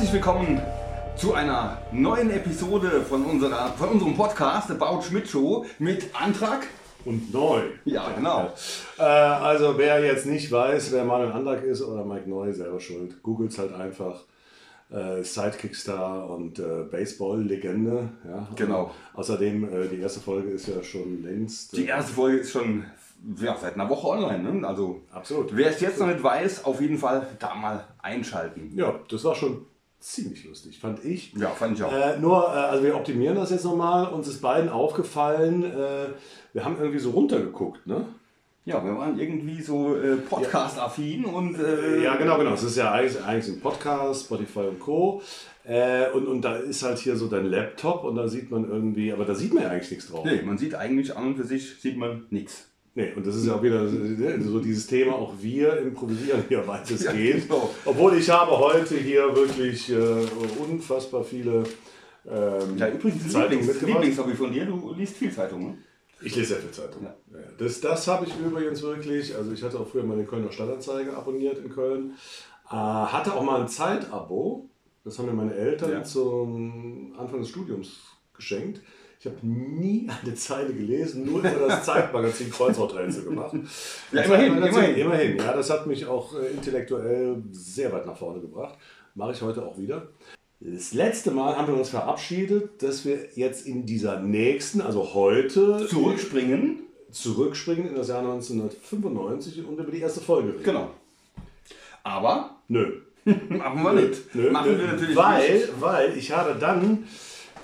Herzlich willkommen zu einer neuen Episode von, unserer, von unserem Podcast About Schmidt Show mit Antrag. Und neu. Ja, genau. Äh, also wer jetzt nicht weiß, wer Manuel Antrag ist oder Mike Neu, selber schuld. Googles halt einfach. Äh, Sidekick-Star und äh, Baseball-Legende. Ja. Genau. Und außerdem, äh, die erste Folge ist ja schon längst. Die erste Folge ist schon ja, seit einer Woche online. Ne? Also, Absolut. wer es jetzt noch nicht weiß, auf jeden Fall da mal einschalten. Ja, das war schon ziemlich lustig, fand ich. Ja, fand ich auch. Äh, nur, äh, also wir optimieren das jetzt nochmal. Uns ist beiden aufgefallen, äh, wir haben irgendwie so runtergeguckt, ne? Ja, wir waren irgendwie so äh, Podcast-affin und. Äh, Ja, genau, genau. Es ist ja eigentlich, eigentlich ein Podcast, Spotify und Co. Äh, und, und da ist halt hier so dein Laptop und da sieht man irgendwie, aber da sieht man ja eigentlich nichts drauf. Nee, man sieht eigentlich an und für sich, sieht man nichts. Nee, und das ist ja auch wieder so dieses Thema, auch wir improvisieren hier weitestgehend. Ja, genau. Obwohl ich habe heute hier wirklich äh, unfassbar viele ähm, Ja, übrigens, Zeitungen Lieblings. Lieblingshobby von dir, du liest viel Zeitung, ne? Ich lese sehr viel Zeitung. Ja. Ja. Das, das habe ich übrigens wirklich, also ich hatte auch früher meine Kölner Stadtanzeige abonniert in Köln, äh, hatte auch mal ein Zeitabo, das haben mir meine Eltern Ja. zum Anfang des Studiums geschenkt. Ich habe nie eine Zeile gelesen, nur über das Zeitmagazin Kreuzworträtsel gemacht. Ja, immerhin, immerhin. immerhin. Ja, das hat mich auch äh, intellektuell sehr weit nach vorne gebracht. Mache ich heute auch wieder. Das letzte Mal haben wir uns verabschiedet, dass wir jetzt in dieser nächsten, also heute, Zurückspringen. zurückspringen in das Jahr 1995 und über die erste Folge reden. Genau. Aber Nö. machen wir nicht. Nö, machen nö. wir natürlich weil, nicht. Weil ich habe dann,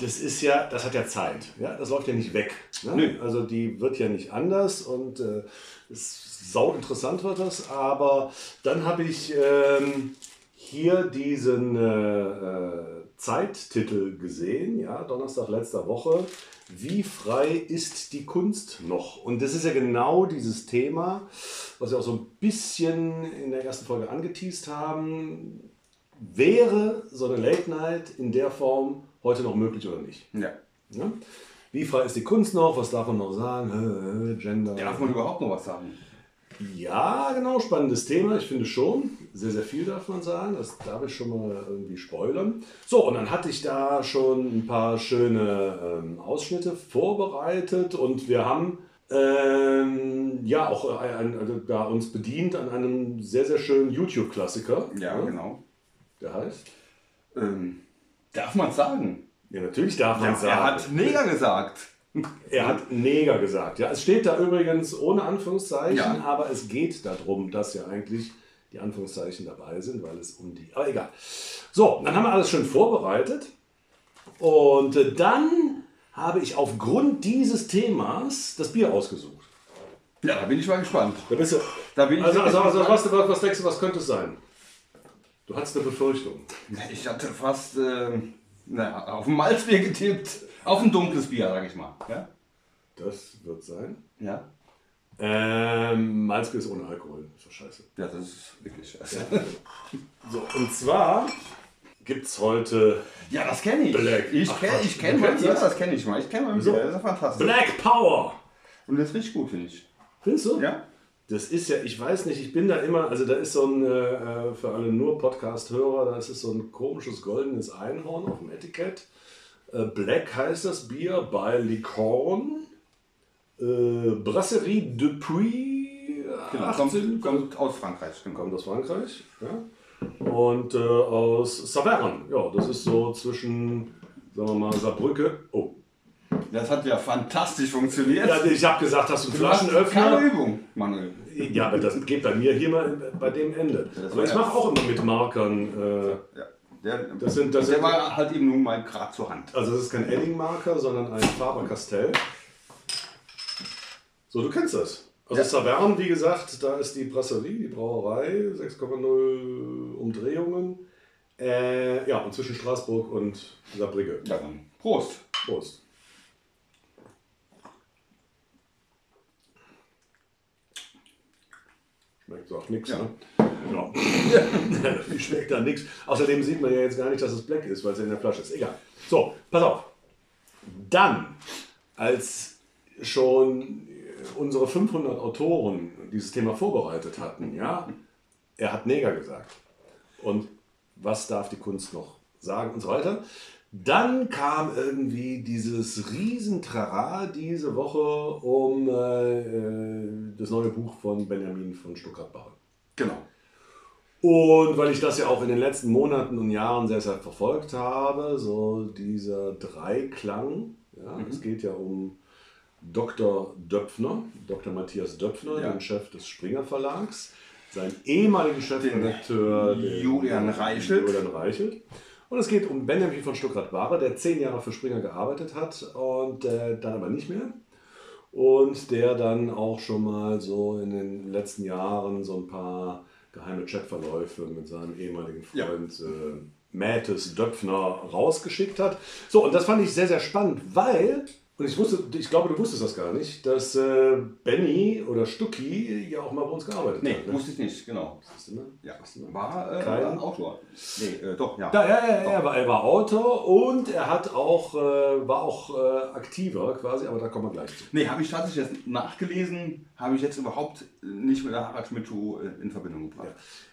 das ist ja, das hat ja Zeit. Ja? Das läuft ja nicht weg. Ne? Also die wird ja nicht anders und äh, ist sau interessant wird das. Aber dann habe ich ähm, hier diesen äh, äh, Zeittitel gesehen, ja, Donnerstag letzter Woche. Wie frei ist die Kunst noch? Und das ist ja genau dieses Thema, was wir auch so ein bisschen in der ersten Folge angeteased haben. Wäre so eine Late Night in der Form heute noch möglich oder nicht? Ja. Ja? Wie frei ist die Kunst noch? Was darf man noch sagen? Gender. Darf man überhaupt noch was sagen? Ja, genau, spannendes Thema. Ich finde schon. Sehr, sehr viel darf man sagen. Das darf ich schon mal irgendwie spoilern. So, und dann hatte ich da schon ein paar schöne ähm, Ausschnitte vorbereitet und wir haben ähm, ja auch ein, ein, also da uns bedient an einem sehr, sehr schönen YouTube-Klassiker. Ja, genau. Der heißt? Ähm, darf man sagen? Ja, natürlich darf man Ja, sagen. er hat Neger gesagt. Er hat Neger gesagt. Ja, es steht da übrigens ohne Anführungszeichen, Ja. aber es geht darum, dass ja eigentlich die Anführungszeichen dabei sind, weil es um die. Aber egal. So, dann haben wir alles schön vorbereitet. Und äh, dann habe ich aufgrund dieses Themas das Bier ausgesucht. Ja, da bin ich mal gespannt. Da bist du. Da bin ich Also, also, also gespannt. was, was, was denkst du, was könnte es sein? Du hattest eine Befürchtung. Ich hatte fast ähm, naja, auf ein Malzbier getippt. Auf ein dunkles Bier, sag ich mal. Ja? Das wird sein. Ja. Ähm, Malzbier ist ohne Alkohol. Das ist doch scheiße. Ja, das ist wirklich scheiße. So, und zwar gibt es heute Ja, das kenne ich. Black. Ich kenne ich kenn kennst Bier, das? kenne ich mal. Ich kenne So. Bier, das ist ja fantastisch. Black Power. Und das riecht gut, finde ich. Findest du? Ja? Das ist ja, ich weiß nicht, ich bin da immer, also da ist so ein, äh, für alle nur Podcast-Hörer, da ist es so ein komisches goldenes Einhorn auf dem Etikett. Äh, Black heißt das Bier bei Licorne. Äh, Brasserie Depuis. Genau, 18, kommt, kommt aus Frankreich. Genau. kommt aus Frankreich. Ja. Und äh, aus Saverne. Ja, das ist so zwischen, sagen wir mal, Saarbrücke. Oh. Das hat ja fantastisch funktioniert. Ja, ich habe gesagt, hast du einen hast keine Flaschenöffner? Übung, Manuel. Ja, aber das geht bei mir hier mal bei dem Ende. das Aber ich ja- mache auch immer mit Markern. Äh, Ja. Der, Das sind- das der sind- war halt eben nun mal gerade zur Hand. also das ist kein Edding-Marker, sondern ein Faber-Castell. So, du kennst das. Also Ja. Saverne, wie gesagt, da ist die Brasserie, die Brauerei, 6,0 Umdrehungen. Äh, ja, und zwischen Straßburg und Saarbrücke. Ja, dann Prost. Prost. Schmeckt auch nichts, Ja. ne? Ja. Schmeckt da nichts. Außerdem sieht man ja jetzt gar nicht, dass es Black ist, weil es in der Flasche ist. Egal. So, pass auf. Dann, als schon unsere 500 Autoren dieses Thema vorbereitet hatten, ja, er hat Neger gesagt. Und was darf die Kunst noch sagen und so weiter. Dann kam irgendwie dieses Riesentrara diese Woche um äh, äh, das neue Buch von Benjamin von Stuttgart-Barre. Genau. Und weil ich das ja auch in den letzten Monaten und Jahren sehr, sehr verfolgt habe, so dieser Dreiklang, ja, Mhm. es geht ja um Dr. Döpfner, Dr. Matthias Döpfner, Ja. den Chef des Springer Verlags, seinen ehemaligen Chefredakteur den- Julian Reichelt. Julian Reichelt. Und es geht um Benjamin von Stuttgart-Bahre, der zehn Jahre für Springer gearbeitet hat und äh, dann aber nicht mehr. Und der dann auch schon mal so in den letzten Jahren so ein paar geheime Chatverläufe mit seinem ehemaligen Ja. Freund äh, Mätes Döpfner rausgeschickt hat. So, und das fand ich sehr, sehr spannend, weil, und ich wusste, ich glaube, du wusstest das gar nicht, dass äh, Benny oder Stucki ja auch mal bei uns gearbeitet Nee, hat. ne? wusste ich nicht, genau. Du? Ja, war äh, Kein- ein Autor. Nee, äh, doch, ja. Ja, ja, ja, ja, er war, er war Autor und er hat auch, äh, war auch äh, aktiver quasi, aber da kommen wir gleich zu. Nee, habe ich tatsächlich jetzt nachgelesen, habe ich jetzt überhaupt nicht mit der Harald Schmidt äh, in Verbindung gebracht.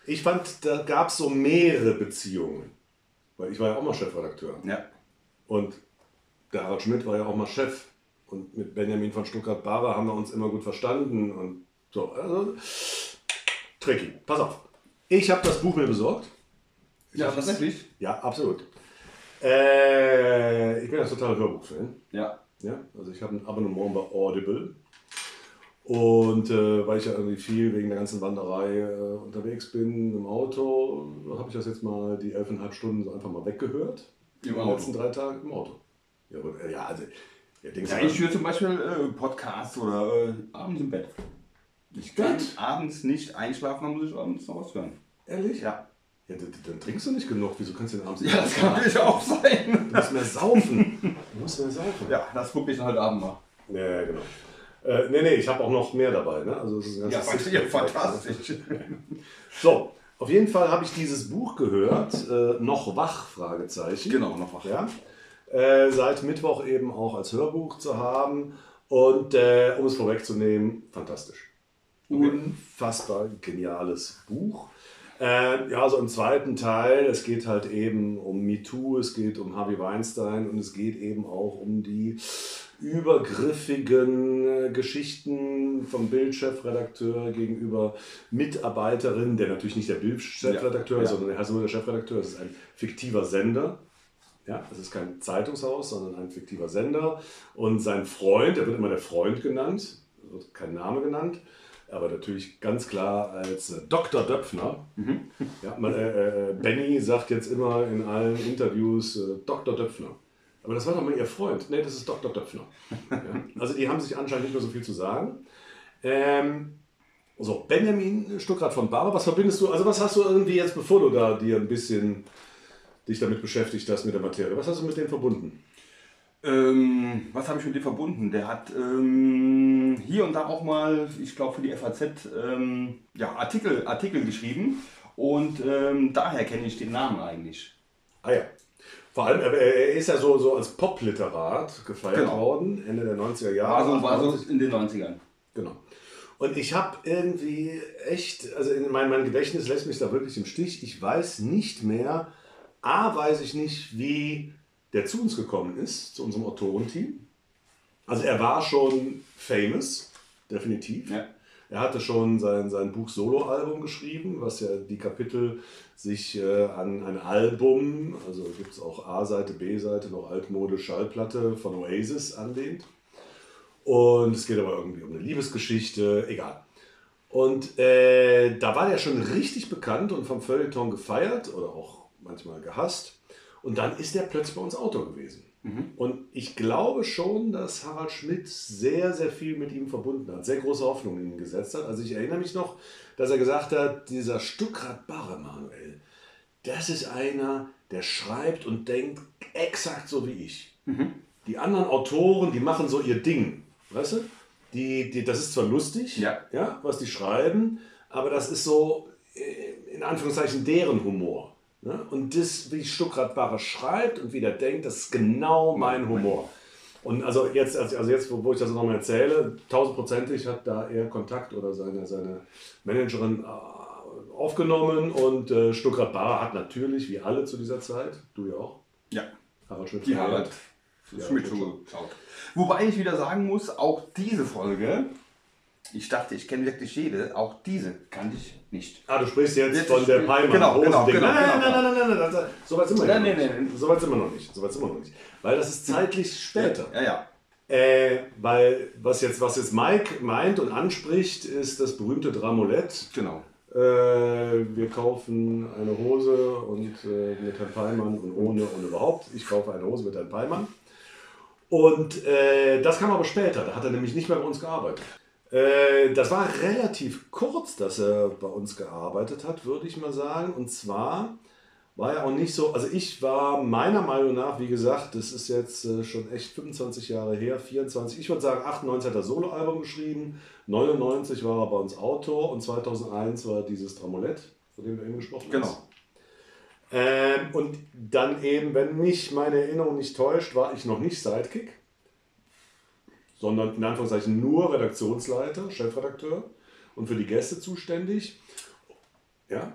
Ich fand, da gab es so mehrere Beziehungen. Weil ich war ja auch mal Chefredakteur. Ja. Und der Harald Schmidt war ja auch mal Chef. Und mit Benjamin von Stuttgart-Barre haben wir uns immer gut verstanden. Und so, also tricky. Pass auf. Ich habe das Buch mir besorgt. Ja, tatsächlich. Ja, absolut. Äh, ich bin ja totaler Hörbuchfan. Ja. Ja, also ich habe ein Abonnement bei Audible. Und äh, weil ich ja irgendwie viel wegen der ganzen Wanderei äh, unterwegs bin im Auto, habe ich das jetzt mal die elfeinhalb Stunden so einfach mal weggehört. Im In den Auto. letzten drei Tagen im Auto. Ja, aber, äh, ja also, ja, denkst Ja, ich höre zum Beispiel äh, Podcasts oder äh, abends im Bett. Ich kann Bett? abends nicht einschlafen, dann muss ich abends noch was hören. ehrlich? Ja. Ja, dann, trinkst du nicht genug. Wieso kannst du denn abends nicht Ja, das kann natürlich auch sein. Du musst mehr saufen. Du musst mehr saufen. Ja, das gucke ich dann heute Abend mal. Ja, genau. Äh, nee, nee, ich habe auch noch mehr dabei. Ne? Also, es ist ein Ja, Sixpack, ne? fantastisch. So, auf jeden Fall habe ich dieses Buch gehört, äh, noch wach, Fragezeichen. Genau, noch wach. Ja. Äh, seit Mittwoch eben auch als Hörbuch zu haben. Und äh, um es vorwegzunehmen, fantastisch. Unfassbar geniales Buch. Äh, ja, so im zweiten Teil, es geht halt eben um MeToo, es geht um Harvey Weinstein und es geht eben auch um die übergriffigen äh, Geschichten vom Bild-Chefredakteur gegenüber Mitarbeiterinnen, der natürlich nicht der Bild-Chefredakteur Ja, ist, ja. sondern er heißt nur der Chefredakteur, es ist ein fiktiver Sender. Ja, es ist kein Zeitungshaus, sondern ein fiktiver Sender. Und sein Freund, er wird immer der Freund genannt, wird kein Name genannt, aber natürlich ganz klar als äh, Dr. Döpfner. Ja, man, äh, äh, Benny sagt jetzt immer in allen Interviews äh, Dr. Döpfner. Aber das war doch mal ihr Freund. Nee, das ist Dr. Döpfner. Ja, also die haben sich anscheinend nicht mehr so viel zu sagen. Ähm, so, Benjamin Stuckrad von Barre, was verbindest du, also was hast du irgendwie jetzt, bevor du da dir ein bisschen dich damit beschäftigt hast mit der Materie, was hast du mit denen verbunden? Ähm, was habe ich mit dem verbunden? Der hat ähm, hier und da auch mal, ich glaube für die FAZ, ähm, ja, Artikel, Artikel geschrieben. Und ähm, daher kenne ich den Namen eigentlich. Ah ja. Vor allem, er, ist ja so, so als Popliterat gefeiert Genau. worden, Ende der 90er Jahre. War so, war 98. so in den 90ern. Genau. Und ich habe irgendwie echt, also in mein, mein Gedächtnis lässt mich da wirklich im Stich. Ich weiß nicht mehr, A, weiß ich nicht, wie der zu uns gekommen ist, zu unserem Autorenteam. Also er war schon famous, definitiv. Ja. Er hatte schon sein, sein Buch Solo-Album geschrieben, was ja die Kapitel sich äh, an ein Album, also gibt es auch A-Seite, B-Seite, noch altmodisch Schallplatte von Oasis anlehnt. Und es geht aber irgendwie um eine Liebesgeschichte, egal. Und äh, da war der schon richtig bekannt und vom Feuilleton gefeiert oder auch manchmal gehasst. Und dann ist er plötzlich bei uns Autor gewesen. Und ich glaube schon, dass Harald Schmidt sehr, sehr viel mit ihm verbunden hat, sehr große Hoffnungen in ihn gesetzt hat. Also ich erinnere mich noch, dass er gesagt hat, dieser Stuckrad Barre Manuel, das ist einer, der schreibt und denkt exakt so wie ich. Die anderen Autoren, die machen so ihr Ding, weißt du? Die, die, das ist zwar lustig, Ja. Ja, was die schreiben, aber das ist so äh, in Anführungszeichen deren Humor. Ne? Und das, wie Stuckrad Barre schreibt und wie der denkt, das ist genau mein Humor. Und also jetzt, also jetzt, wo ich das nochmal erzähle, tausendprozentig hat da er Kontakt oder seine, seine Managerin äh, aufgenommen und äh, Bar hat natürlich, wie alle zu dieser Zeit, du ja auch, Ja, Harald Schmidt die. Harald Schmidt. Wobei ich wieder sagen muss, auch diese Folge, ich dachte, ich kenne wirklich jede, auch diese kannte ich nicht. Ah, du sprichst jetzt, Jetzt von der Peimann. genau, genau, genau, nein, nein, genau. nein, nein, nein, nein, nein, so weit sind wir Nein, noch nein, nicht. nein. So weit sind wir noch nicht. So weit sind wir noch nicht. Weil das ist zeitlich später. Ja, ja. Äh, weil was jetzt, was jetzt Mike meint und anspricht, ist das berühmte Dramolett. Genau. Äh, wir kaufen eine Hose und äh, mit Herrn Peimann und ohne und überhaupt. Ich kaufe eine Hose mit Herrn Peimann. Und äh, das kam aber später. Da hat er nämlich nicht mehr bei uns gearbeitet. Äh, das war relativ kurz, dass er bei uns gearbeitet hat, würde ich mal sagen. Und zwar war er auch nicht so, also ich war meiner Meinung nach, wie gesagt, das ist jetzt äh, schon echt 25 Jahre her, 24, ich würde sagen 98 hat er Soloalbum geschrieben, 99 war er bei uns Autor und 2001 war dieses Tramolett, von dem du eben gesprochen hast. Genau. Ähm, und dann eben, wenn mich meine Erinnerung nicht täuscht, war ich noch nicht Sidekick, sondern in Anführungszeichen nur Redaktionsleiter, Chefredakteur und für die Gäste zuständig. Ja,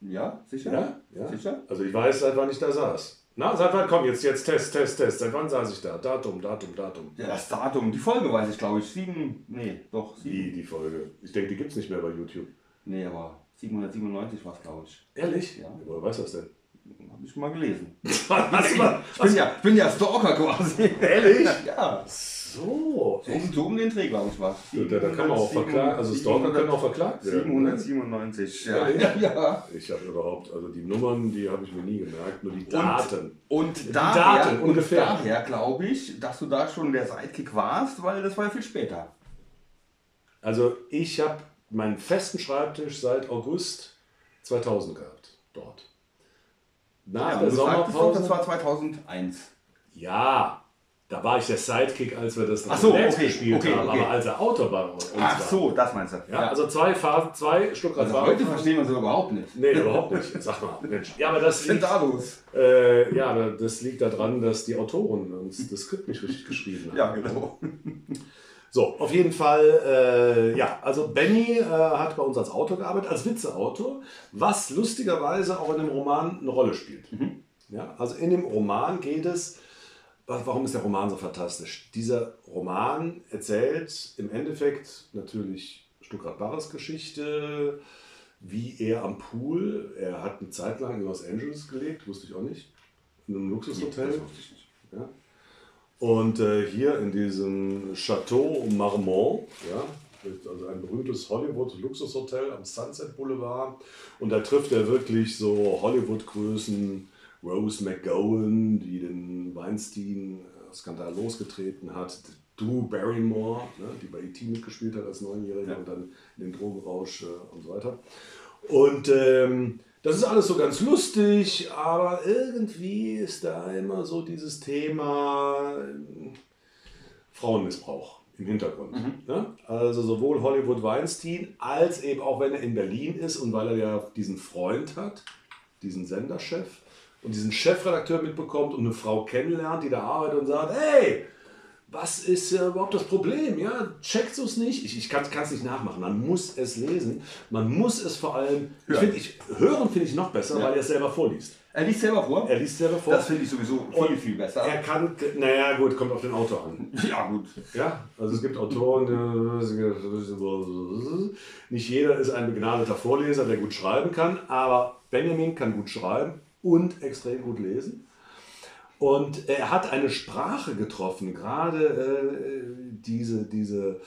Ja, sicher? ja, ja. Sicher? Also ich weiß, seit wann ich da saß. Na, seit wann? Komm, jetzt, jetzt Test, Test, Test. Seit wann saß ich da? Datum, Datum, Datum. Ja, das Datum, die Folge weiß ich, glaube ich. Sieben, nee, doch, sieben. Die, die Folge. Ich denke, die gibt es nicht mehr bei YouTube. Nee, aber 797 war es, glaube ich. Ehrlich? Ja. Woher weiß das denn? Habe ich mal gelesen. Ich bin ja, ich bin ja Stalker quasi. Ehrlich? Ja. So. So, um- so um den Dreh, glaube ich, war da, da kann man auch verklagen. Also Stalker können auch verklagt werden. ne? 797. Ja. Ja, ja. ja. Ich habe überhaupt, also die Nummern, die habe ich mir nie gemerkt, nur die Daten. Und Daten daher, und ungefähr. daher glaube ich, dass du da schon der Sidekick warst, weil das war ja viel später. Also ich habe meinen festen Schreibtisch seit August 2000 gehabt, dort. Nach Ja, der du sagtest doch, Sommerpause. das war 2001. Ja, da war ich der Sidekick, als wir das Ach so, okay, gespielt okay, haben, okay. aber als er Autor bei uns Ach war. so, das meinst du. Ja, also zwei Phasen, zwei Stuttgart also heute verstehen wir uns überhaupt nicht. Nee, überhaupt nicht. Sag mal, Mensch. Ja, aber das liegt, da los? äh, ja, das liegt daran, dass die Autoren uns das Skript nicht richtig geschrieben haben. Ja, genau. So, auf jeden Fall, äh, ja, also Benny äh, hat bei uns als Autor gearbeitet, als Witzeautor, was lustigerweise auch in dem Roman eine Rolle spielt. Ja, also in dem Roman geht es, wa- warum ist der Roman so fantastisch? Dieser Roman erzählt im Endeffekt natürlich Stuttgart Barres Geschichte, wie er am Pool, er hat eine Zeit lang in Los Angeles gelebt, wusste ich auch nicht, in einem Luxushotel. Das wusste ich nicht. Ja. Und äh, hier in diesem Chateau Marmont, ja, also ein berühmtes Hollywood-Luxushotel am Sunset Boulevard. Und da trifft er wirklich so Hollywood-Größen, Rose McGowan, die den Weinstein-Skandal losgetreten hat, Drew Barrymore, ne, die bei E.T. mitgespielt hat als Neunjährige Ja. und dann in den Drogenrausch äh, und so weiter. Und ähm, das ist alles so ganz lustig, aber irgendwie ist da immer so dieses Thema ähm, Frauenmissbrauch im Hintergrund. Ne? Also sowohl Hollywood Weinstein als eben auch wenn er in Berlin ist und weil er ja diesen Freund hat, diesen Senderchef und diesen Chefredakteur mitbekommt und eine Frau kennenlernt, die da arbeitet und sagt, hey, was ist äh, überhaupt das Problem? Ja, checkst du es nicht? Ich, ich kann es nicht nachmachen. Man muss es lesen. Man muss es vor allem. Ich Hören. find, ich, hören finde ich noch besser, Ja. weil er es selber vorliest. Er liest selber vor. Er liest selber vor. Das finde ich sowieso viel, viel besser. er kann, naja, gut, kommt auf den Autor an. Ja, gut. Ja, also es gibt Autoren, nicht jeder ist ein begnadeter Vorleser, der gut schreiben kann, aber Benjamin kann gut schreiben und extrem gut lesen. Und er hat eine Sprache getroffen, gerade äh, diese, diese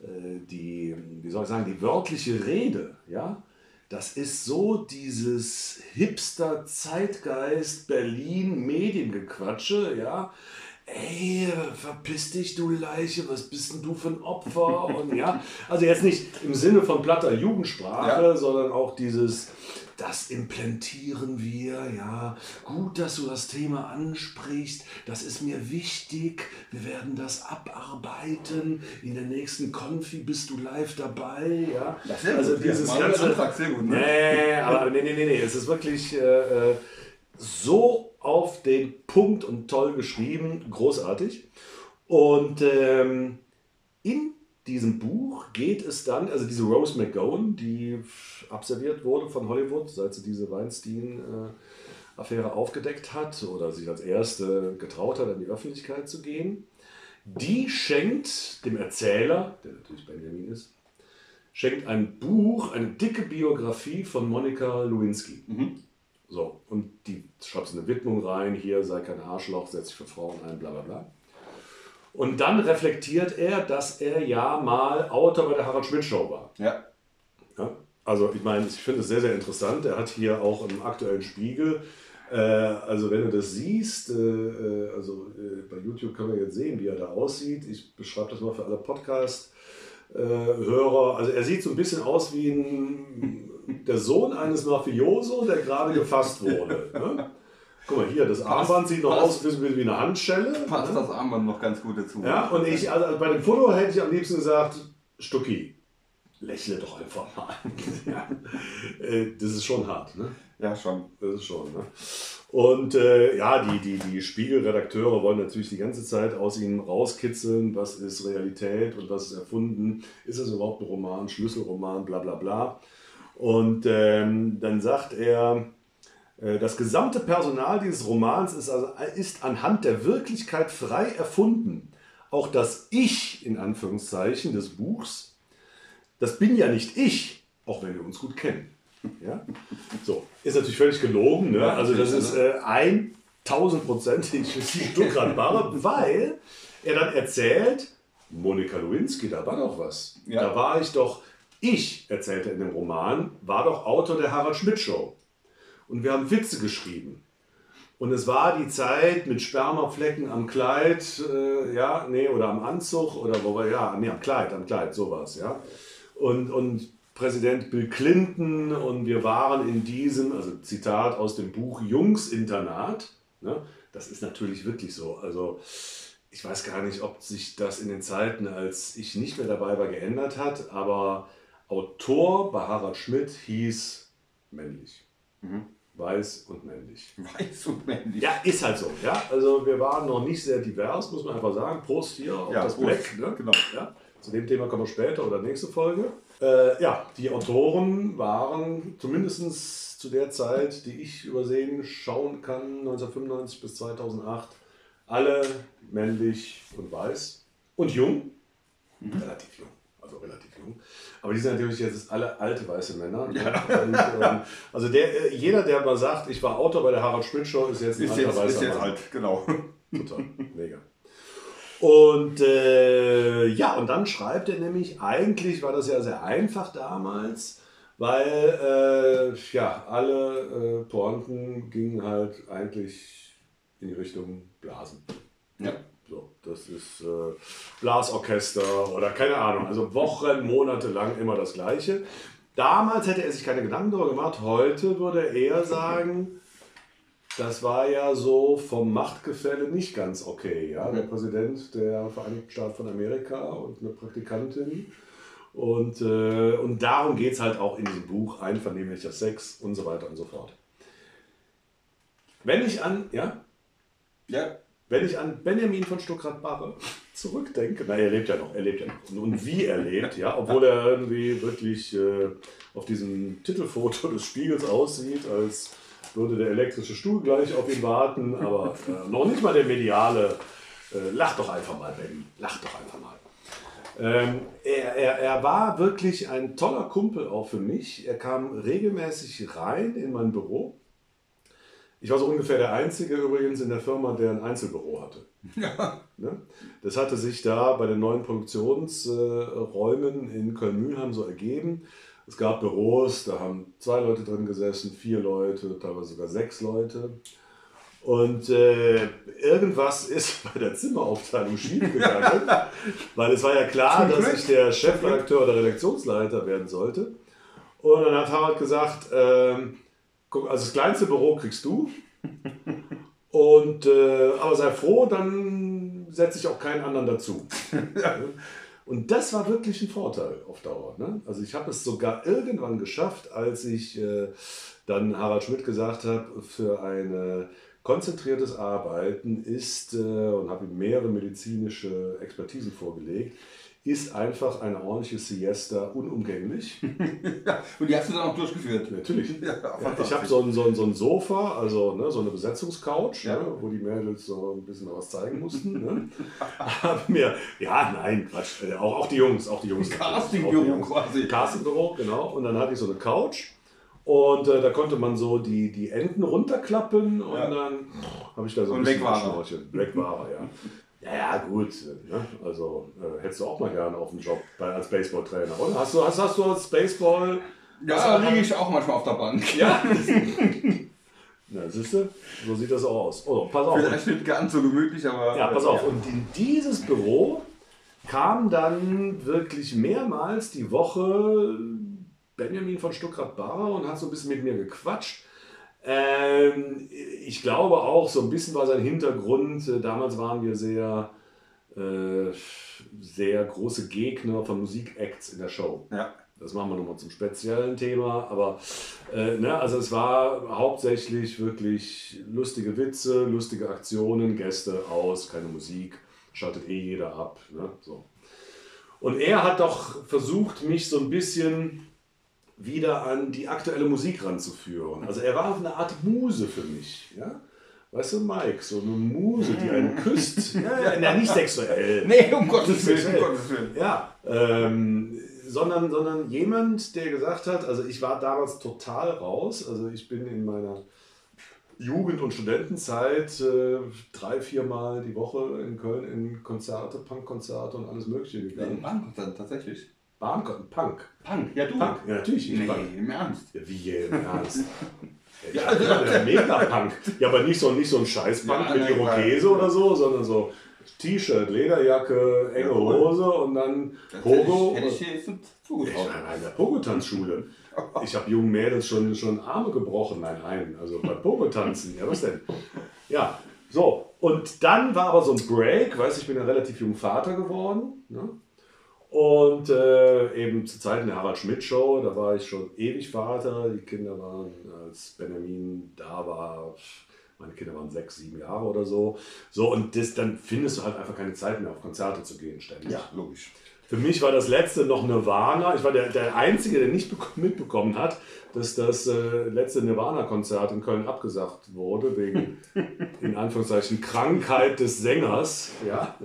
äh, die, wie soll ich sagen, die wörtliche Rede, ja, das ist so dieses Hipster Zeitgeist Berlin Mediengequatsche, ja. Ey, verpiss dich, du Leiche, was bist denn du für ein Opfer? Und ja, also jetzt nicht im Sinne von platter Jugendsprache, Ja. sondern auch dieses, das implantieren wir, ja. Gut, dass du das Thema ansprichst, das ist mir wichtig. Wir werden das abarbeiten. In der nächsten Konfi bist du live dabei, ja. Das ist also gut, ja. dieses Manuel ganze. Antrag, sehr gut, ne? Nee, aber nee, nee, nee, nee. Es ist wirklich äh, äh, so auf den Punkt und toll geschrieben, großartig. Und ähm, in diesem Buch geht es dann, also diese Rose McGowan, die abserviert wurde von Hollywood, seit sie diese Weinstein-Affäre aufgedeckt hat oder sich als erste getraut hat, in die Öffentlichkeit zu gehen, die schenkt dem Erzähler, der natürlich Benjamin ist, schenkt ein Buch, eine dicke Biografie von Monika Lewinsky. Mhm. So, und die schreibt eine Widmung rein, hier sei kein Arschloch, setz dich für Frauen ein, bla bla bla. Und dann reflektiert er, dass er ja mal Autor bei der Harald Schmidt Show war. Ja. Ja? Also ich meine, ich finde es sehr, sehr interessant. Er hat hier auch im aktuellen Spiegel, äh, also wenn du das siehst, äh, äh, also äh, bei YouTube kann man jetzt sehen, wie er da aussieht. Ich beschreibe das mal für alle Podcast-Hörer. also er sieht so ein bisschen aus wie ein, der Sohn eines Mafioso, der gerade gefasst wurde. Ne? Guck mal hier, das Armband sieht noch passt. aus wie wie eine Handschelle. Passt ne? das Armband noch ganz gut dazu. Ja, und ich, also bei dem Foto hätte ich am liebsten gesagt, Stucki, lächle doch einfach mal. ja. Äh, Das ist schon hart, ne? Ja, schon. Das ist schon, ne? Und äh, ja, die, die, die Spiegelredakteure wollen natürlich die ganze Zeit aus ihm rauskitzeln, was ist Realität und was ist erfunden, ist es überhaupt ein Roman, Schlüsselroman, bla bla bla. Und ähm, dann sagt er, das gesamte Personal dieses Romans ist, also, ist anhand der Wirklichkeit frei erfunden. Auch das Ich, in Anführungszeichen, des Buchs, das bin ja nicht ich, auch wenn wir uns gut kennen. Ja? So, ist natürlich völlig gelogen. Ne? Also das ist äh, 1000%ig Stuttgart Barre, weil er dann erzählt, Monika Lewinsky, da war doch was. Ja. Da war ich doch, ich, erzählt er in dem Roman, war doch Autor der Harald Schmidt Show. Und wir haben Witze geschrieben. Und es war die Zeit mit Spermaflecken am Kleid, äh, ja, nee, oder am Anzug, oder wo war, ja, nee, am Kleid, am Kleid, sowas, ja. Und, und Präsident Bill Clinton und wir waren in diesem, also Zitat aus dem Buch Jungsinternat, ne? das ist natürlich wirklich so. Also ich weiß gar nicht, ob sich das in den Zeiten, als ich nicht mehr dabei war, geändert hat, aber Autor bei Harald Schmidt hieß männlich. Weiß und männlich. Weiß und männlich. Ja, ist halt so. Ja? Also wir waren noch nicht sehr divers, muss man einfach sagen. Prost hier auf Ja, das Prost. Black. Ne? Genau. Ja? Zu dem Thema kommen wir später oder nächste Folge. Äh, ja, die Autoren waren zumindest zu der Zeit, die ich übersehen schauen kann, 1995 bis 2008, alle männlich und weiß und jung. Relativ jung. Also relativ jung. Aber die sind natürlich jetzt alle alte weiße Männer. Und, ähm, also der, äh, jeder, der mal sagt, ich war Autor bei der Harald Schmidt Show, ist jetzt ein Ist alter jetzt, weißer ist jetzt Mann. halt, genau. Total, mega. Und äh, ja, und dann schreibt er nämlich, eigentlich war das ja sehr einfach damals, weil äh, ja, alle äh, Pointen gingen halt eigentlich in die Richtung Blasen. Ja. Das ist äh, Blasorchester oder keine Ahnung, also Wochen, Monate lang immer das Gleiche. Damals hätte er sich keine Gedanken darüber gemacht, heute würde er eher sagen, das war ja so vom Machtgefälle nicht ganz okay. Ja? Der Präsident der Vereinigten Staaten von Amerika und eine Praktikantin. Und, äh, und darum geht es halt auch in diesem Buch, einvernehmlicher Sex und so weiter und so fort. Wenn ich an, ja, Ja. Wenn ich an Benjamin von Stuckrad-Barre zurückdenke, na, er lebt ja noch, er lebt ja noch. Und wie er lebt, ja, obwohl er irgendwie wirklich äh, auf diesem Titelfoto des Spiegels aussieht, als würde der elektrische Stuhl gleich auf ihn warten, aber äh, noch nicht mal der mediale. Äh, lach doch einfach mal, Benny, lach doch einfach mal. Ähm, er, er, er war wirklich ein toller Kumpel auch für mich. Er kam regelmäßig rein in mein Büro. Ich war so ungefähr der Einzige übrigens in der Firma, der ein Einzelbüro hatte. Ne? Das hatte sich da bei den neuen Produktionsräumen in Köln-Mühlheim so ergeben. Es gab Büros, da haben zwei Leute drin gesessen, vier Leute, teilweise sogar sechs Leute. Und äh, irgendwas ist bei der Zimmeraufteilung schiefgegangen, weil es war ja klar, dass ich der Chefredakteur oder Redaktionsleiter werden sollte. Und dann hat Harald gesagt, ähm, also das kleinste Büro kriegst du. Und, äh, aber sei froh, dann setze ich auch keinen anderen dazu. Und das war wirklich ein Vorteil auf Dauer. Ne? Also ich habe es sogar irgendwann geschafft, als ich äh, dann Harald Schmidt gesagt habe, für ein konzentriertes Arbeiten ist, äh, und habe ihm mehrere medizinische Expertisen vorgelegt, ist einfach eine ordentliche Siesta unumgänglich. und die hast du dann auch durchgeführt? Natürlich. Ja, ja, ich habe so ein, so, ein, so ein Sofa, also ne, so eine Besetzungscouch, ja. ne, wo die Mädels so ein bisschen was zeigen mussten. Ne? hab mir, ja, nein, Quatsch, äh, auch, auch die Jungs, auch die Jungs. Castingbüro quasi. Castingbüro, genau. Und dann hatte ich so eine Couch. Und äh, da konnte man so die, die Enden runterklappen und dann habe ich da so ein und bisschen weg war Weg war er, ja. Ja, ja, gut. Ne? Also äh, hättest du auch mal gerne auf dem Job bei, als Baseballtrainer, oder? Hast du, hast, hast du als Baseball. Ja, da liege ich auch manchmal auf der Bank. Ja. Na, siehst du, so sieht das auch aus. Oh, pass auf. Vielleicht nicht ganz so gemütlich, aber. Ja, pass auf. Und in dieses Büro kam dann wirklich mehrmals die Woche Benjamin von Stuckrad-Barre und hat so ein bisschen mit mir gequatscht. Ähm, ich glaube auch, so ein bisschen war sein Hintergrund. Äh, damals waren wir sehr, äh, sehr große Gegner von Musikacts in der Show. Ja. Das machen wir nochmal zum speziellen Thema. Aber äh, ne, also es war hauptsächlich wirklich lustige Witze, lustige Aktionen, Gäste aus, keine Musik, schaltet eh jeder ab. Ne, so. Und er hat doch versucht, mich so ein bisschen wieder an die aktuelle Musik ranzuführen. Also er war eine Art Muse für mich. Ja? Weißt du, Mike, so eine Muse, die einen küsst. ja, ja, nicht sexuell. Nee, um Gottes Willen. Um Gottes Willen. Ja, ähm, sondern, sondern jemand, der gesagt hat, also ich war damals total raus, also ich bin in meiner Jugend- und Studentenzeit äh, drei, viermal die Woche in Köln in Konzerte, Punkkonzerte und alles Mögliche gegangen. In Punkkonzerte, tatsächlich? Bahncon, Punk. Punk, ja du. Punk, ja natürlich. Ich nee, Punk. im Ernst. Ja, wie im Ernst? ja, also, der Mega-Punk. Ja, aber nicht so, nicht so ein Scheiß-Punk ja, mit Irokese oder so, sondern so T-Shirt, Lederjacke, enge Hose und dann Pogo. Hätte ich, hätte ich hier zugetraut. Nein, nein, der Pogo-Tanzschule. Ich habe jungen Mädels schon, schon Arme gebrochen. Nein, nein, also bei Pogo-Tanzen. Ja, was denn? Ja, so. Und dann war aber so ein Break, weißt du, ich bin ja relativ jung Vater geworden. Ne? Und äh, eben zu Zeiten der Harald Schmidt Show, da war ich schon ewig Vater. Die Kinder waren, als Benjamin da war, meine Kinder waren sechs, sieben Jahre oder so. So, und das, dann findest du halt einfach keine Zeit mehr, auf Konzerte zu gehen, ständig. Ja, logisch. Für mich war das letzte noch Nirvana. Ich war der, der Einzige, der nicht mitbekommen hat, dass das äh, letzte Nirvana-Konzert in Köln abgesagt wurde, wegen, in Anführungszeichen, Krankheit des Sängers. Ja,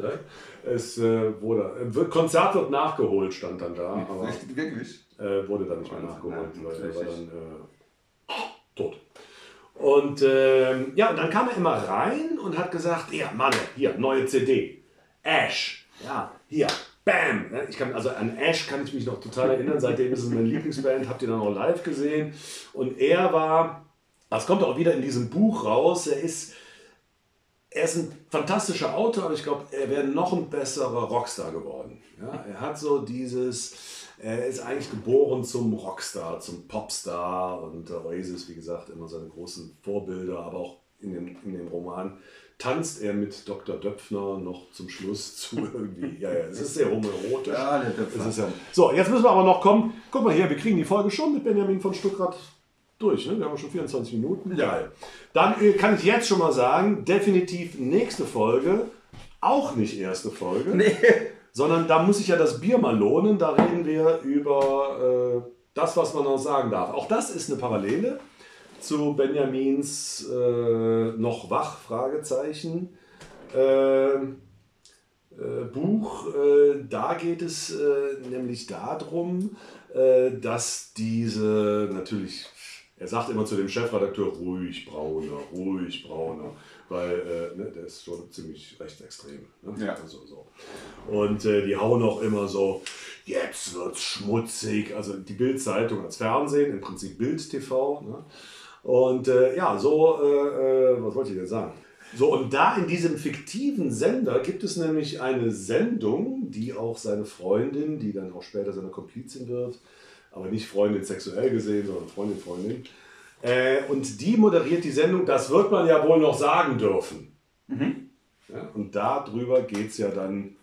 es äh, wurde, Konzert wird nachgeholt, stand dann da. Aber, Wirklich? Äh, wurde dann nicht mehr nachgeholt, weil er war dann äh, tot. Und ähm, ja, und dann kam er immer rein und hat gesagt, ja, Mann, hier, neue CD. Ash. Ja, hier, Bam! Ich kann, also an Ash kann ich mich noch total erinnern, seitdem ist es meine Lieblingsband, habt ihr dann auch live gesehen. Und er war, das kommt auch wieder in diesem Buch raus, er ist er ist ein fantastischer Autor, aber ich glaube, er wäre noch ein besserer Rockstar geworden. Ja, er hat so dieses, er ist eigentlich geboren zum Rockstar, zum Popstar und Oasis, wie gesagt, immer seine großen Vorbilder, aber auch in dem, in dem Roman tanzt er mit Dr. Döpfner noch zum Schluss zu irgendwie. Ja, ja, es ist sehr homoerotisch. Ja, der Döpfner. Ja, so, jetzt müssen wir aber noch kommen. Guck mal hier, wir kriegen die Folge schon mit Benjamin von Stuttgart durch. Ne? Wir haben schon 24 Minuten. Ja. Dann äh, kann ich jetzt schon mal sagen, definitiv nächste Folge, auch nicht erste Folge, nee. sondern da muss sich ja das Bier mal lohnen. Da reden wir über äh, das, was man noch sagen darf. Auch das ist eine Parallele zu Benjamins äh, noch wach Fragezeichen. Ähm, äh, Buch. Äh, da geht es nämlich darum, dass diese natürlich er sagt immer zu dem Chefredakteur, ruhig Brauner, ruhig Brauner, weil äh, ne, der ist schon ziemlich rechtsextrem. Ne? Ja. Also, so. Und äh, die hauen auch immer so, jetzt wird's schmutzig. Also die Bild-Zeitung als Fernsehen, im Prinzip Bild-TV. Ne? Und äh, ja, so, äh, äh, was wollte ich denn sagen? So, und da in diesem fiktiven Sender gibt es nämlich eine Sendung, die auch seine Freundin, die dann auch später seine Komplizin wird, aber nicht Freundin sexuell gesehen, sondern Freundin, Freundin. Äh, und die moderiert die Sendung, das wird man ja wohl noch sagen dürfen. Mhm. Ja, und darüber geht es ja dann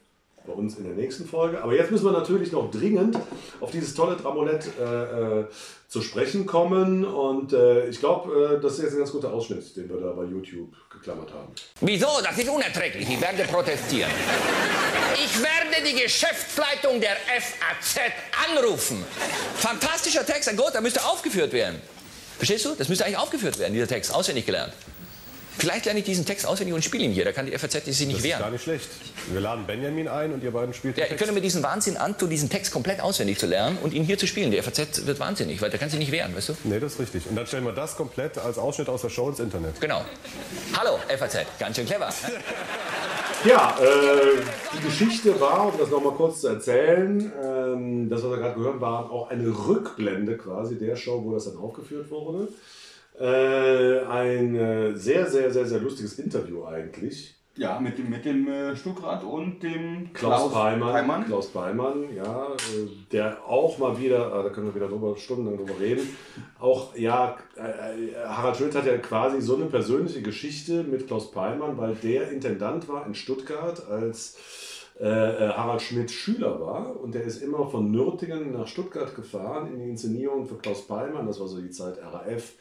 bei uns in der nächsten Folge. Aber jetzt müssen wir natürlich noch dringend auf dieses tolle Dramolett äh, äh, zu sprechen kommen. Und äh, ich glaube, äh, das ist jetzt ein ganz guter Ausschnitt, den wir da bei YouTube geklammert haben. Wieso? Das ist unerträglich. Ich werde protestieren. Ich werde die Geschäftsleitung der FAZ anrufen. Fantastischer Text, ein Gott, der müsste aufgeführt werden. Verstehst du? Das müsste eigentlich aufgeführt werden, dieser Text, auswendig gelernt. Vielleicht lerne ich diesen Text auswendig und spiele ihn hier. Da kann die FAZ sich nicht Das ist wehren. gar nicht schlecht. Wir laden Benjamin ein und ihr beiden spielt den Ja, ich Text. könnte mir diesen Wahnsinn antun, diesen Text komplett auswendig zu lernen und ihn hier zu spielen. Die FAZ wird wahnsinnig, weil der kann sich nicht wehren, weißt du? Nee, das ist richtig. Und dann stellen wir das komplett als Ausschnitt aus der Show ins Internet. Genau. Hallo, FAZ, ganz schön clever. Ja, äh, die Geschichte war, um das nochmal kurz zu erzählen, ähm, das, was wir gerade gehört war auch eine Rückblende quasi der Show, wo das dann aufgeführt wurde. Äh, ein äh, sehr, sehr, sehr, sehr lustiges Interview eigentlich. Ja, mit dem, mit dem äh, Stuckrad und dem Klaus, Peimann, Peimann. Klaus Peimann, ja, äh, der auch mal wieder, äh, da können wir wieder drüber, stundenlang drüber reden, auch, ja, Harald Schmidt hat ja quasi so eine persönliche Geschichte mit Klaus Peimann, weil der Intendant war in Stuttgart, als Harald Schmidt Schüler war. Und der ist immer von Nürtingen nach Stuttgart gefahren in die Inszenierung für Klaus Peimann, das war so die Zeit RAF,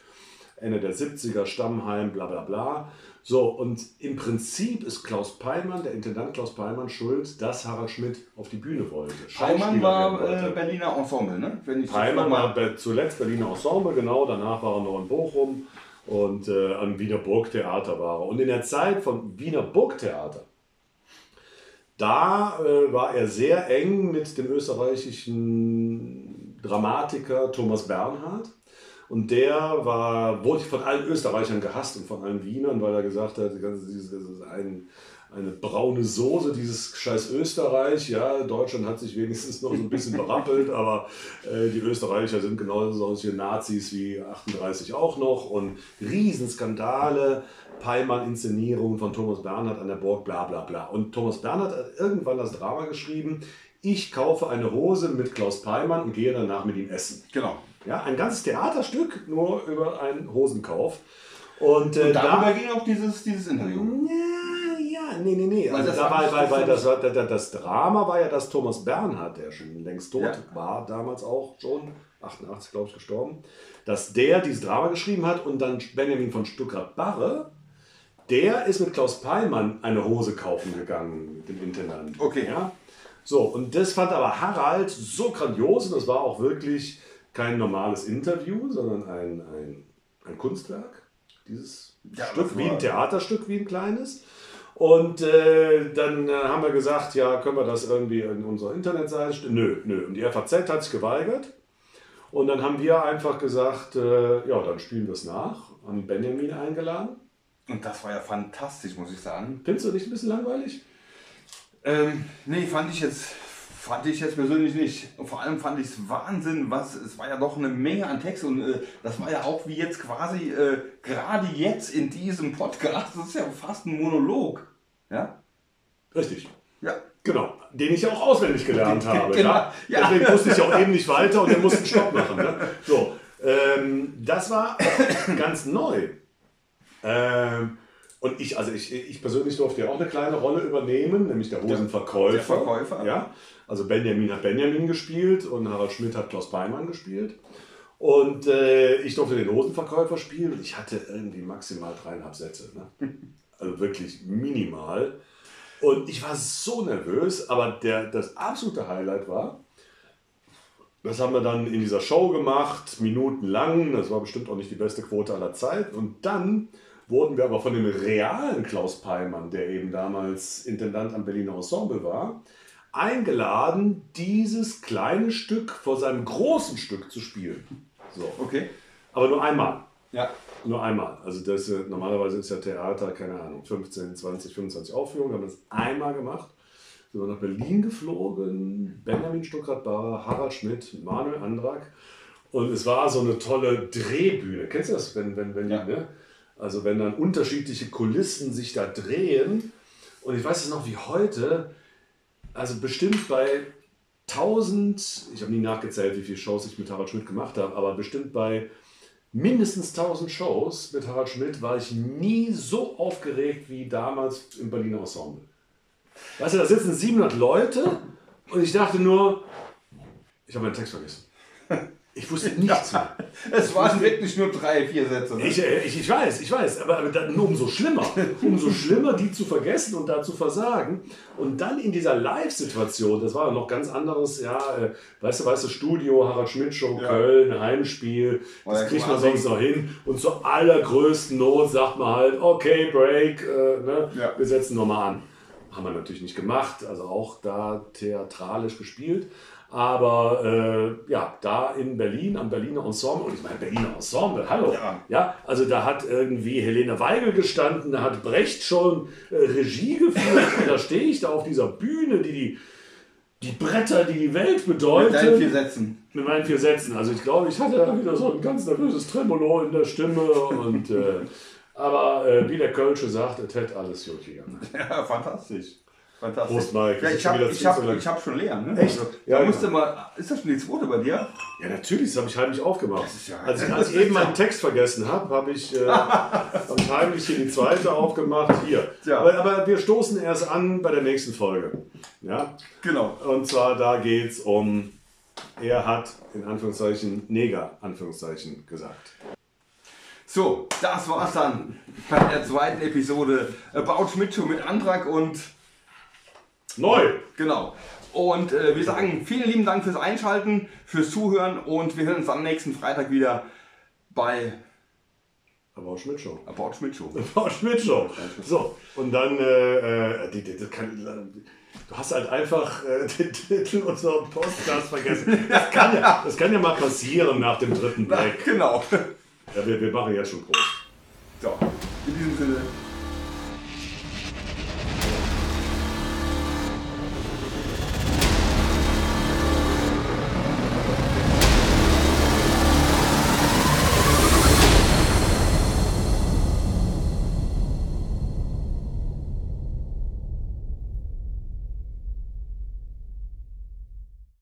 Ende der 70er, Stammheim, bla bla bla. So, und im Prinzip ist Klaus Peimann, der Intendant Klaus Peimann, schuld, dass Harald Schmidt auf die Bühne wollte. Peimann war werden äh, wollte. Berliner Ensemble, ne? Wenn Peimann war zuletzt Berliner Ensemble, genau, danach war er noch in Bochum und äh, am Wiener Burgtheater war er. Und in der Zeit vom Wiener Burgtheater, da äh, war er sehr eng mit dem österreichischen Dramatiker Thomas Bernhard. Und der war, wurde von allen Österreichern gehasst und von allen Wienern, weil er gesagt hat, das ist ein, eine braune Soße, dieses scheiß Österreich. Ja, Deutschland hat sich wenigstens noch so ein bisschen berappelt, aber äh, die Österreicher sind genauso solche Nazis wie 38 auch noch. Und Riesenskandale, Peimann-Inszenierung von Thomas Bernhard an der Burg, bla bla bla. Und Thomas Bernhard hat irgendwann das Drama geschrieben, ich kaufe eine Hose mit Klaus Peimann und gehe danach mit ihm essen. Genau. Ja, ein ganzes Theaterstück nur über einen Hosenkauf. Und, äh, Und darüber da, ging auch dieses, dieses Interview. ja, ja, nee, nee, nee. Also das da war- weil, weil das das, war, das, das Drama war ja, dass Thomas Bernhard, der schon längst tot Ja. war, damals auch schon, 88 glaube ich gestorben, dass der dieses Drama geschrieben hat und dann Benjamin von Stuttgart-Barre, der ist mit Klaus Peimann eine Hose kaufen gegangen, mit dem Intendant. Okay. Ja? So, und das fand aber Harald so grandios und das war auch wirklich kein normales Interview, sondern ein, ein, ein Kunstwerk. Dieses Ja, Stück, wie ein Theaterstück, wie ein kleines. Und äh, dann äh, haben wir gesagt, ja, können wir das irgendwie in unserer Internetseite stellen? Nö, nö. Und die FAZ hat sich geweigert. Und dann haben wir einfach gesagt, äh, ja, dann spielen wir es nach. Haben Benjamin eingeladen. Und das war ja fantastisch, muss ich sagen. Findest du nicht ein bisschen langweilig? Ähm, nee, fand ich jetzt, fand ich jetzt persönlich nicht. Und vor allem fand ich es Wahnsinn, was, es war ja doch eine Menge an Text und äh, das war ja auch wie jetzt quasi, äh, gerade jetzt in diesem Podcast, das ist ja fast ein Monolog. Ja? Richtig. Ja. Genau, den ich ja auch auswendig gelernt Ge- habe. genau, Ja? ja. Deswegen wusste ich auch eben nicht weiter und er musste einen Stopp machen. Ne? So, ähm, das war ganz neu. Ähm, und ich, also ich, ich persönlich durfte ja auch eine kleine Rolle übernehmen, nämlich der Hosenverkäufer. der Verkäufer. Ja? Also Benjamin hat Benjamin gespielt und Harald Schmidt hat Klaus Beimann gespielt. Und äh, ich durfte den Hosenverkäufer spielen und ich hatte irgendwie maximal dreieinhalb Sätze. Ne? Also wirklich minimal. Und ich war so nervös, aber der, das absolute Highlight war, das haben wir dann in dieser Show gemacht, minutenlang. Das war bestimmt auch nicht die beste Quote aller Zeit. Und dann wurden wir aber von dem realen Klaus Peimann, der eben damals Intendant am Berliner Ensemble war, eingeladen, dieses kleine Stück vor seinem großen Stück zu spielen. So. Okay. Aber nur einmal. Ja. Nur einmal. Also das, äh, normalerweise ist ja Theater, keine Ahnung, 15, 20, 25 Aufführungen. Wir haben das einmal gemacht. Sind wir nach Berlin geflogen, Benjamin Stuckrad-Barre, Harald Schmidt, Manuel Andrak. Und es war so eine tolle Drehbühne. Kennst du das? Wenn, wenn, wenn Ja. die, ne? Also wenn dann unterschiedliche Kulissen sich da drehen. Und ich weiß es noch wie heute, also bestimmt bei 1000, ich habe nie nachgezählt, wie viele Shows ich mit Harald Schmidt gemacht habe, aber bestimmt bei mindestens 1000 Shows mit Harald Schmidt war ich nie so aufgeregt wie damals im Berliner Ensemble. Weißt du, da sitzen 700 Leute und ich dachte nur, ich habe meinen Text vergessen. Ich wusste nichts mehr. Es waren wirklich nur drei, vier Sätze. Ne? Ich, äh, ich, ich weiß, ich weiß, aber, aber dann umso schlimmer. Umso schlimmer, die zu vergessen und da zu versagen. Und dann in dieser Live-Situation, das war noch ganz anderes, ja, äh, weißt du, weißt du, Studio, Harald Schmidt Show, Ja. Köln, Heimspiel, das Ja, kriegt man sonst noch hin. Und zur allergrößten Not sagt man halt, okay, Break, äh, ne, Ja. wir setzen nochmal an. Haben wir natürlich nicht gemacht, also auch da theatralisch gespielt. Aber äh, ja, da in Berlin, am Berliner Ensemble, und ich meine Berliner Ensemble, hallo. Ja. Ja, also da hat irgendwie Helene Weigel gestanden, da hat Brecht schon äh, Regie geführt. und da stehe ich da auf dieser Bühne, die die, die Bretter, die die Welt Mit deinen vier. Sätzen. Mit meinen vier Sätzen. Also ich glaube, ich hatte da wieder so ein ganz nervöses Tremolo in der Stimme. Und, äh, aber äh, wie der Kölsche sagt, es hätte alles gut gegangen. Ja, fantastisch. Fantastisch. Prost, Mike. Ja, ich habe ich hab, ich hab schon leer. Ne? Echt? Also, Ja, da musste ja. mal, ist das schon die zweite bei dir? Ja, natürlich, das habe ich heimlich aufgemacht. ja- Als ich, als ich eben ja- meinen Text vergessen habe, habe ich, äh, hab ich heimlich hier die zweite aufgemacht. Hier. Ja. Aber, aber wir stoßen erst an bei der nächsten Folge. Ja? Genau. Und zwar da geht es um, er hat in Anführungszeichen Neger, Anführungszeichen gesagt. So, das war's dann bei der zweiten Episode About Schmidt mit Antrag und Neu! genau. Und äh, wir sagen vielen lieben Dank fürs Einschalten, fürs Zuhören und wir hören uns am nächsten Freitag wieder bei auch Schmidt Show. About Schmidt Show. Frau Schmidt Show. So, und dann, äh, äh, die, die, das kann, du hast halt einfach äh, den Titel unserer Podcast vergessen. Das kann, ja, das kann ja mal passieren nach dem dritten Break. Genau. Ja, wir, wir machen jetzt schon Prost. So, in diesem Sinne.